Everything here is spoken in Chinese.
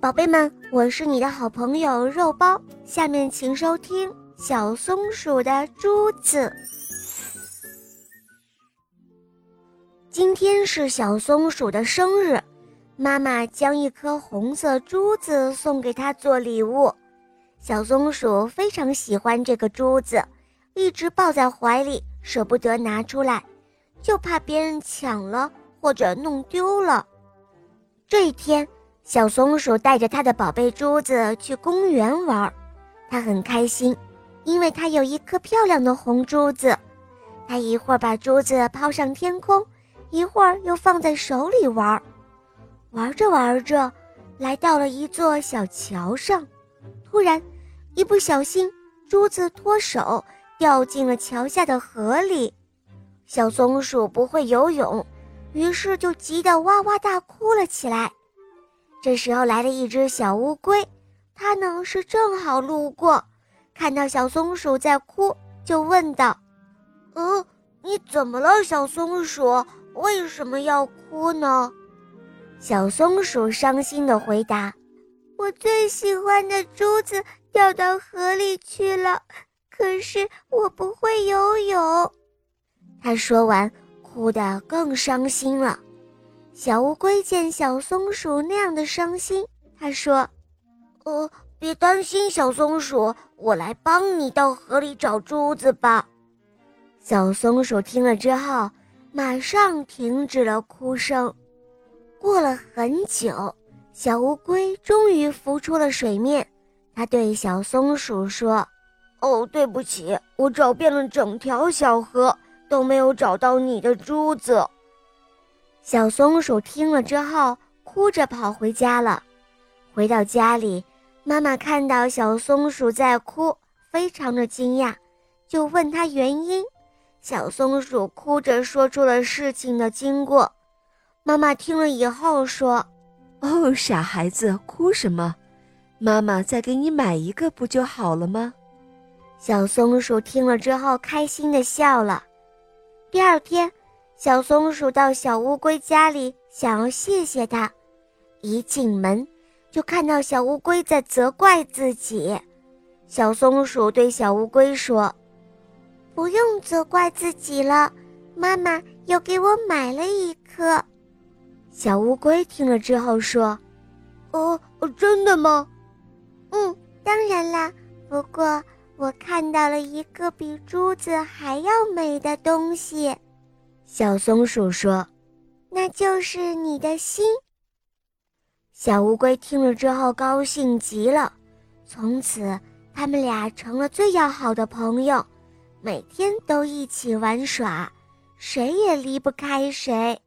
宝贝们，我是你的好朋友肉包。下面请收听《小松鼠的珠子》。今天是小松鼠的生日，妈妈将一颗红色珠子送给他做礼物。小松鼠非常喜欢这个珠子，一直抱在怀里，舍不得拿出来，就怕别人抢了或者弄丢了。这一天。小松鼠带着它的宝贝珠子去公园玩，它很开心，因为它有一颗漂亮的红珠子。它一会儿把珠子抛上天空，一会儿又放在手里玩。玩着玩着，来到了一座小桥上，突然，一不小心，珠子脱手掉进了桥下的河里。小松鼠不会游泳，于是就急得哇哇大哭了起来。这时候来了一只小乌龟，它呢是正好路过，看到小松鼠在哭，就问道：“嗯，你怎么了，小松鼠？为什么要哭呢？”小松鼠伤心地回答：“我最喜欢的珠子掉到河里去了，可是我不会游泳。”他说完，哭得更伤心了。小乌龟见小松鼠那样的伤心，他说：“呃，别担心，小松鼠，我来帮你到河里找珠子吧。”小松鼠听了之后，马上停止了哭声。过了很久，小乌龟终于浮出了水面。它对小松鼠说：“哦，对不起，我找遍了整条小河，都没有找到你的珠子。”小松鼠听了之后，哭着跑回家了。回到家里，妈妈看到小松鼠在哭，非常的惊讶，就问他原因。小松鼠哭着说出了事情的经过。妈妈听了以后说：“哦，傻孩子，哭什么？妈妈再给你买一个不就好了吗？”小松鼠听了之后，开心的笑了。第二天。小松鼠到小乌龟家里，想要谢谢它。一进门，就看到小乌龟在责怪自己。小松鼠对小乌龟说：“不用责怪自己了，妈妈又给我买了一颗。”小乌龟听了之后说：“哦，真的吗？嗯，当然啦。不过我看到了一个比珠子还要美的东西。”小松鼠说：“那就是你的心。”小乌龟听了之后高兴极了，从此他们俩成了最要好的朋友，每天都一起玩耍，谁也离不开谁。